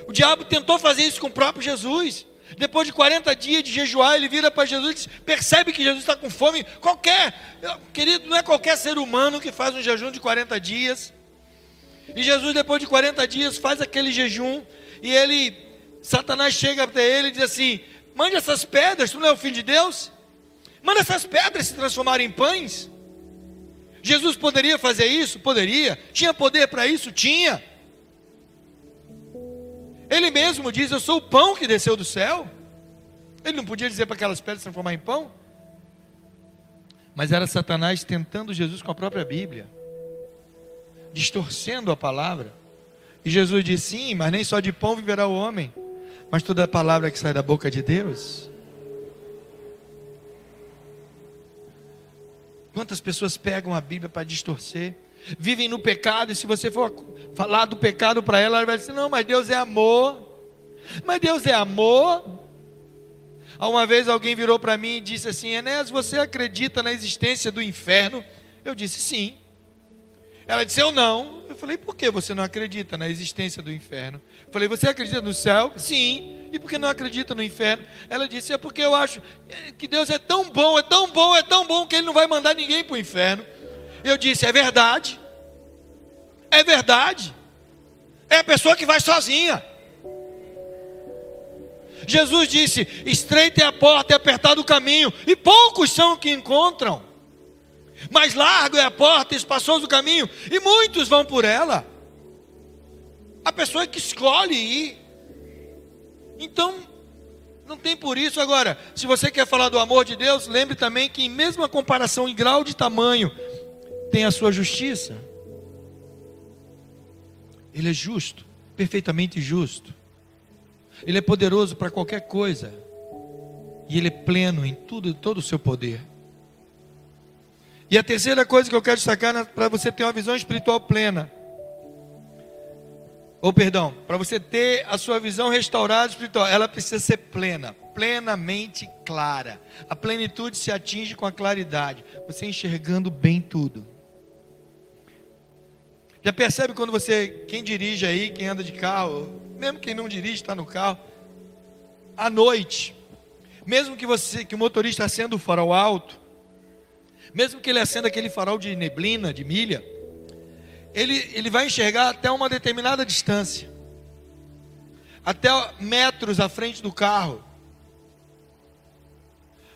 O diabo tentou fazer isso com o próprio Jesus. Depois de 40 dias de jejuar, ele vira para Jesus e diz, percebe que Jesus está com fome. Qualquer, querido, não é qualquer ser humano que faz um jejum de 40 dias. E Jesus, depois de 40 dias, faz aquele jejum. E ele, Satanás chega até ele e diz assim: mande essas pedras, tu não é o filho de Deus? Manda essas pedras se transformarem em pães. Jesus poderia fazer isso? Poderia. Tinha poder para isso? Tinha. Ele mesmo diz: Eu sou o pão que desceu do céu. Ele não podia dizer para aquelas pedras se transformar em pão? Mas era Satanás tentando Jesus com a própria Bíblia, distorcendo a palavra. E Jesus disse: Sim, mas nem só de pão viverá o homem, mas toda palavra que sai da boca de Deus. Quantas pessoas pegam a Bíblia para distorcer? vivem no pecado, e se você for falar do pecado para ela, ela vai dizer: não, mas Deus é amor. Mas Deus é amor. Uma vez alguém virou para mim e disse assim: Enéas, você acredita na existência do inferno? Eu disse sim. Ela disse: Eu não. Eu falei: Por que você não acredita na existência do inferno? Eu falei: Você acredita no céu? Sim. E por que não acredita no inferno? Ela disse: É porque eu acho que Deus é tão bom, é tão bom, é tão bom que Ele não vai mandar ninguém para o inferno. Eu disse: é verdade. É verdade. É a pessoa que vai sozinha. Jesus disse: estreita é a porta e apertado o caminho, e poucos são que encontram. Mas largo é a porta e espaçoso o caminho, e muitos vão por ela. A pessoa que escolhe ir. Então, não tem por isso. Agora, se você quer falar do amor de Deus, lembre também que, em mesma comparação em grau de tamanho, tem a sua justiça. Ele é justo, perfeitamente justo. Ele é poderoso para qualquer coisa. E ele é pleno em tudo, todo o seu poder. E a terceira coisa que eu quero destacar para você ter uma visão espiritual plena. Ou perdão, para você ter a sua visão restaurada espiritual, ela precisa ser plena, plenamente clara. A plenitude se atinge com a claridade, você enxergando bem tudo. Já percebe quando você, quem dirige aí, quem anda de carro, mesmo quem não dirige, está no carro, à noite, mesmo que você, que o motorista acenda o farol alto, mesmo que ele acenda aquele farol de neblina, de milha, ele, ele vai enxergar até uma determinada distância, até metros à frente do carro.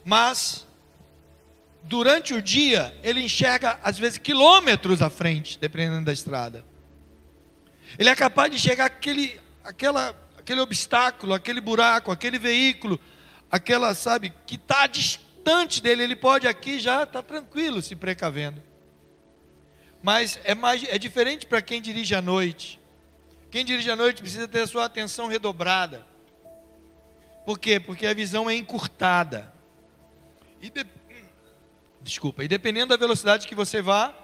Mas durante o dia, ele enxerga, às vezes, quilômetros à frente, dependendo da estrada. Ele é capaz de enxergar aquele, aquela, aquele obstáculo, aquele buraco, aquele veículo, aquela, sabe, que está distante dele. Ele pode aqui já estar tá tranquilo, se precavendo. Mas é, mais, é diferente para quem dirige à noite. Quem dirige à noite precisa ter a sua atenção redobrada. Por quê? Porque a visão é encurtada. E de, Desculpa. E dependendo da velocidade que você vá,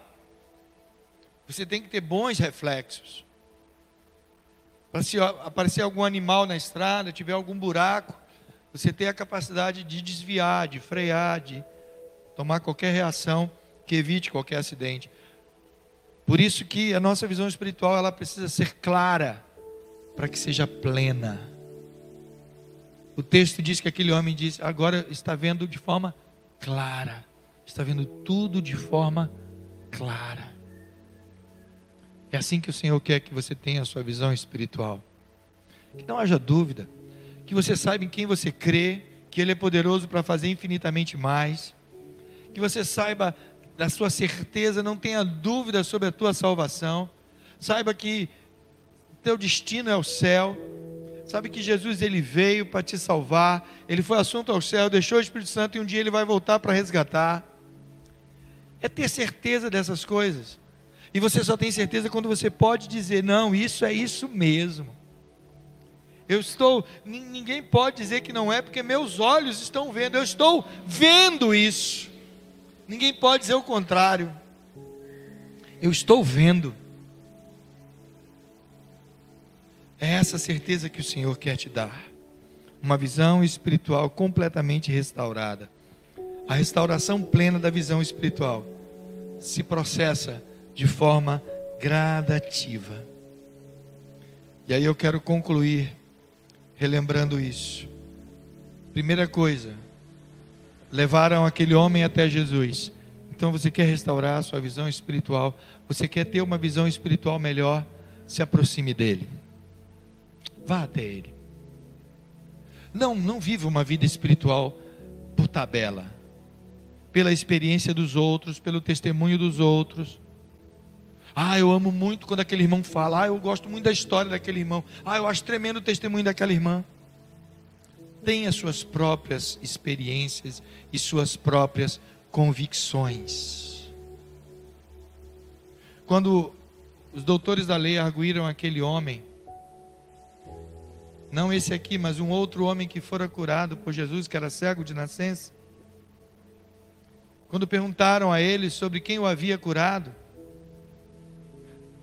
você tem que ter bons reflexos. Para se aparecer algum animal na estrada, tiver algum buraco, você ter a capacidade de desviar, de frear, de tomar qualquer reação que evite qualquer acidente. Por isso que a nossa visão espiritual ela precisa ser clara para que seja plena. O texto diz que aquele homem diz: agora está vendo de forma clara está vendo tudo de forma clara. É assim que o Senhor quer que você tenha a sua visão espiritual. Que não haja dúvida, que você saiba em quem você crê, que Ele é poderoso para fazer infinitamente mais, que você saiba da sua certeza, não tenha dúvida sobre a tua salvação, saiba que teu destino é o céu, sabe que Jesus ele veio para te salvar, ele foi assunto ao céu, deixou o Espírito Santo e um dia ele vai voltar para resgatar. É ter certeza dessas coisas. E você só tem certeza quando você pode dizer: não, isso é isso mesmo. Eu estou, ninguém pode dizer que não é, porque meus olhos estão vendo, eu estou vendo isso. Ninguém pode dizer o contrário. Eu estou vendo. É essa certeza que o Senhor quer te dar. Uma visão espiritual completamente restaurada. A restauração plena da visão espiritual se processa de forma gradativa. E aí eu quero concluir relembrando isso. Primeira coisa, levaram aquele homem até Jesus. Então você quer restaurar a sua visão espiritual, você quer ter uma visão espiritual melhor, se aproxime dele. Vá até Ele. Não, não viva uma vida espiritual por tabela, pela experiência dos outros, pelo testemunho dos outros. Ah, eu amo muito quando aquele irmão fala. Ah, eu gosto muito da história daquele irmão. Ah, eu acho tremendo o testemunho daquela irmã. Tenha suas próprias experiências e suas próprias convicções. Quando os doutores da lei arguíram aquele homem, não esse aqui, mas um outro homem que fora curado por Jesus, que era cego de nascença. Quando perguntaram a ele sobre quem o havia curado,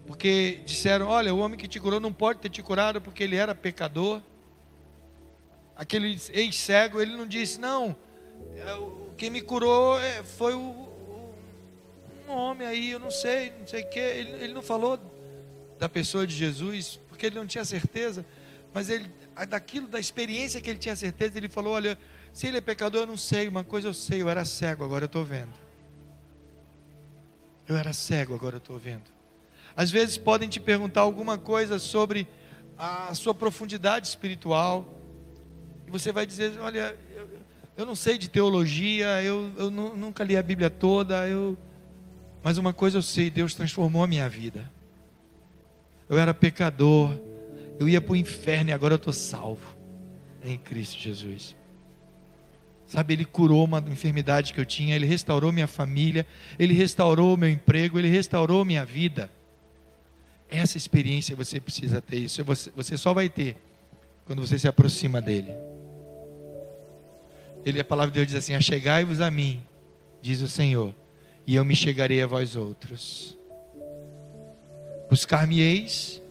porque disseram: Olha, o homem que te curou não pode ter te curado porque ele era pecador. Aquele ex-cego, ele não disse: Não, é, quem me curou é, foi o, um homem aí, eu não sei, não sei o que. Ele, ele não falou da pessoa de Jesus, porque ele não tinha certeza, mas ele daquilo, da experiência que ele tinha certeza, ele falou: Olha, se ele é pecador, eu não sei, uma coisa eu sei, eu era cego, agora eu estou vendo. Eu era cego, agora eu estou vendo. Às vezes podem te perguntar alguma coisa sobre a sua profundidade espiritual, e você vai dizer: Olha, eu, eu não sei de teologia, eu, eu nunca li a Bíblia toda, eu, mas uma coisa eu sei: Deus transformou a minha vida. Eu era pecador, eu ia para o inferno e agora eu estou salvo em Cristo Jesus. Sabe, Ele curou uma enfermidade que eu tinha, Ele restaurou minha família, Ele restaurou meu emprego, Ele restaurou minha vida. Essa experiência você precisa ter, isso você, você só vai ter quando você se aproxima dEle. Ele, a palavra de Deus diz assim: Achegai-vos a mim, diz o Senhor, e eu me chegarei a vós outros. Buscar-me-eis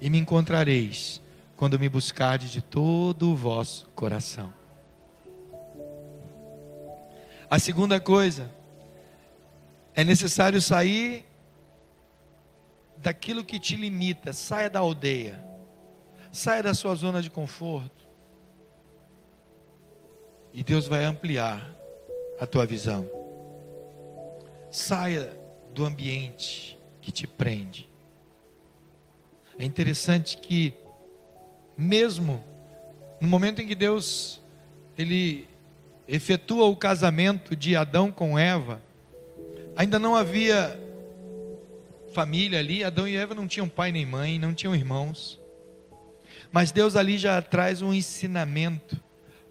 e me encontrareis quando me buscardes de todo o vosso coração. A segunda coisa, é necessário sair daquilo que te limita, saia da aldeia, saia da sua zona de conforto, e Deus vai ampliar a tua visão. Saia do ambiente que te prende. É interessante que mesmo no momento em que Deus ele efetua o casamento de Adão com Eva, ainda não havia família ali, Adão e Eva não tinham pai nem mãe, não tinham irmãos. Mas Deus ali já traz um ensinamento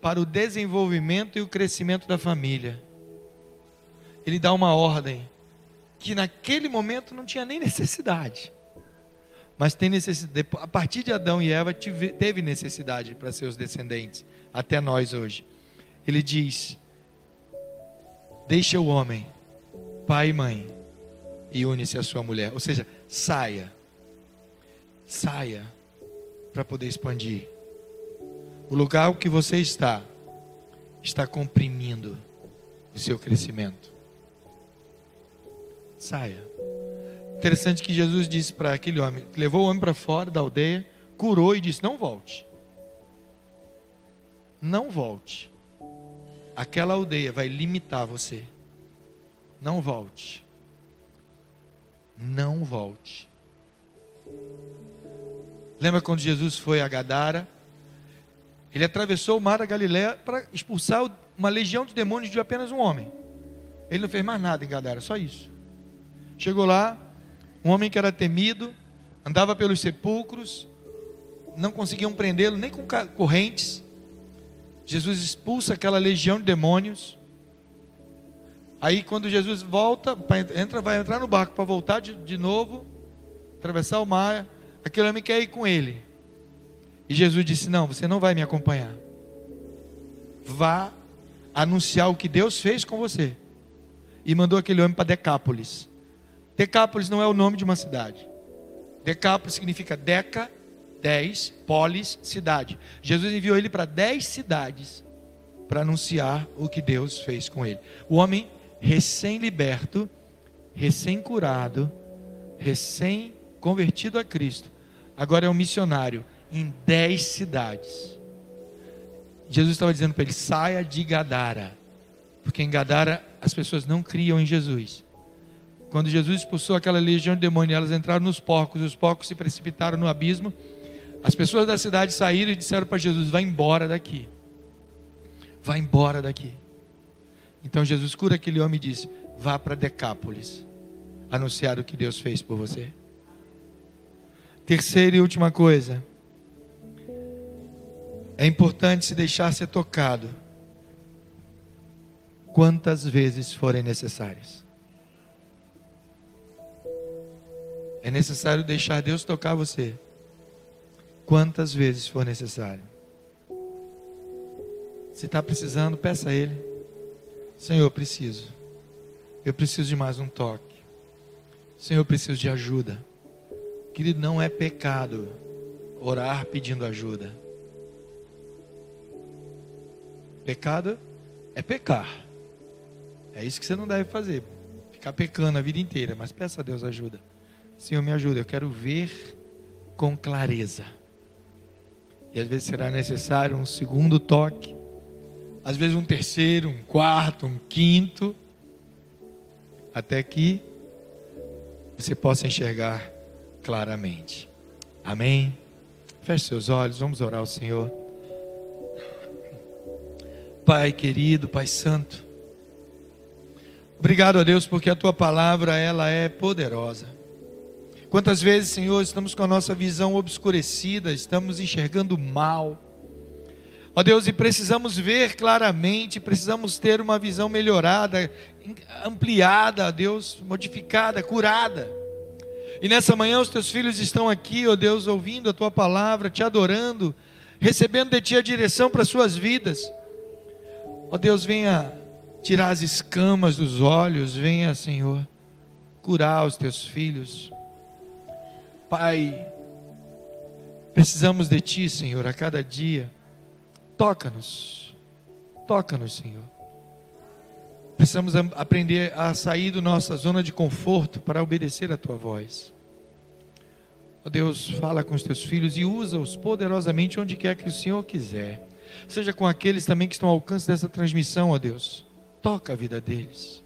para o desenvolvimento e o crescimento da família. Ele dá uma ordem que naquele momento não tinha nem necessidade mas tem necessidade, a partir de Adão e Eva teve necessidade para seus descendentes, até nós hoje. Ele diz: Deixa o homem, pai e mãe, e une-se à sua mulher. Ou seja, saia. Saia para poder expandir. O lugar que você está está comprimindo o seu crescimento. Saia. Interessante que Jesus disse para aquele homem, levou o homem para fora da aldeia, curou e disse: Não volte. Não volte. Aquela aldeia vai limitar você. não volte. Não volte. Lembra quando Jesus foi a Gadara? Ele atravessou o mar da Galiléia para expulsar uma legião de demônios de apenas um homem. Ele não fez mais nada em Gadara, só isso. Chegou lá, um homem que era temido, andava pelos sepulcros, não conseguiam prendê-lo nem com correntes. Jesus expulsa aquela legião de demônios. Aí quando Jesus volta, entra, vai entrar no barco para voltar de, de novo, atravessar o mar, aquele homem quer ir com ele. E Jesus disse: Não, você não vai me acompanhar. Vá anunciar o que Deus fez com você. E mandou aquele homem para Decápolis. Decápolis não é o nome de uma cidade. Decápolis significa deca, dez, polis, cidade. Jesus enviou ele para dez cidades para anunciar o que Deus fez com ele. O homem recém-liberto, recém-curado, recém-convertido a Cristo, agora é um missionário em dez cidades. Jesus estava dizendo para ele: saia de Gadara, porque em Gadara as pessoas não criam em Jesus. Quando Jesus expulsou aquela legião de demônios, elas entraram nos porcos, os porcos se precipitaram no abismo. As pessoas da cidade saíram e disseram para Jesus: Vai embora daqui. Vai embora daqui. Então Jesus cura aquele homem e disse: Vá para Decápolis, anunciar o que Deus fez por você. Terceira e última coisa. É importante se deixar ser tocado quantas vezes forem necessárias. É necessário deixar Deus tocar você quantas vezes for necessário. Se está precisando, peça a Ele. Senhor, eu preciso. Eu preciso de mais um toque. Senhor, eu preciso de ajuda. Querido, não é pecado orar pedindo ajuda. Pecado é pecar. É isso que você não deve fazer. Ficar pecando a vida inteira. Mas peça a Deus ajuda. Senhor, me ajuda. Eu quero ver com clareza. E às vezes será necessário um segundo toque. Às vezes um terceiro, um quarto, um quinto. Até que você possa enxergar claramente. Amém? Feche seus olhos, vamos orar ao Senhor. Pai querido, Pai santo. Obrigado a Deus porque a tua palavra ela é poderosa. Quantas vezes, Senhor, estamos com a nossa visão obscurecida, estamos enxergando mal. Ó Deus, e precisamos ver claramente, precisamos ter uma visão melhorada, ampliada, ó Deus, modificada, curada. E nessa manhã os teus filhos estão aqui, ó Deus, ouvindo a tua palavra, te adorando, recebendo de ti a direção para as suas vidas. Ó Deus, venha tirar as escamas dos olhos, venha, Senhor, curar os teus filhos. Pai, precisamos de Ti, Senhor, a cada dia. Toca-nos, toca-nos, Senhor. Precisamos aprender a sair da nossa zona de conforto para obedecer a Tua voz. Ó Deus, fala com os Teus filhos e usa-os poderosamente onde quer que o Senhor quiser seja com aqueles também que estão ao alcance dessa transmissão, ó Deus. Toca a vida deles,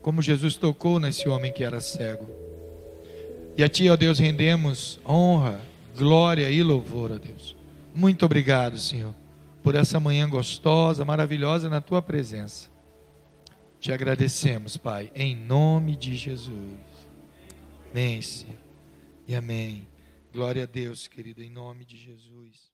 como Jesus tocou nesse homem que era cego. E a Ti, ó Deus, rendemos honra, glória e louvor, ó Deus. Muito obrigado, Senhor, por essa manhã gostosa, maravilhosa na Tua presença. Te agradecemos, Pai, em nome de Jesus. Amém, Senhor. E amém. Glória a Deus, querido, em nome de Jesus.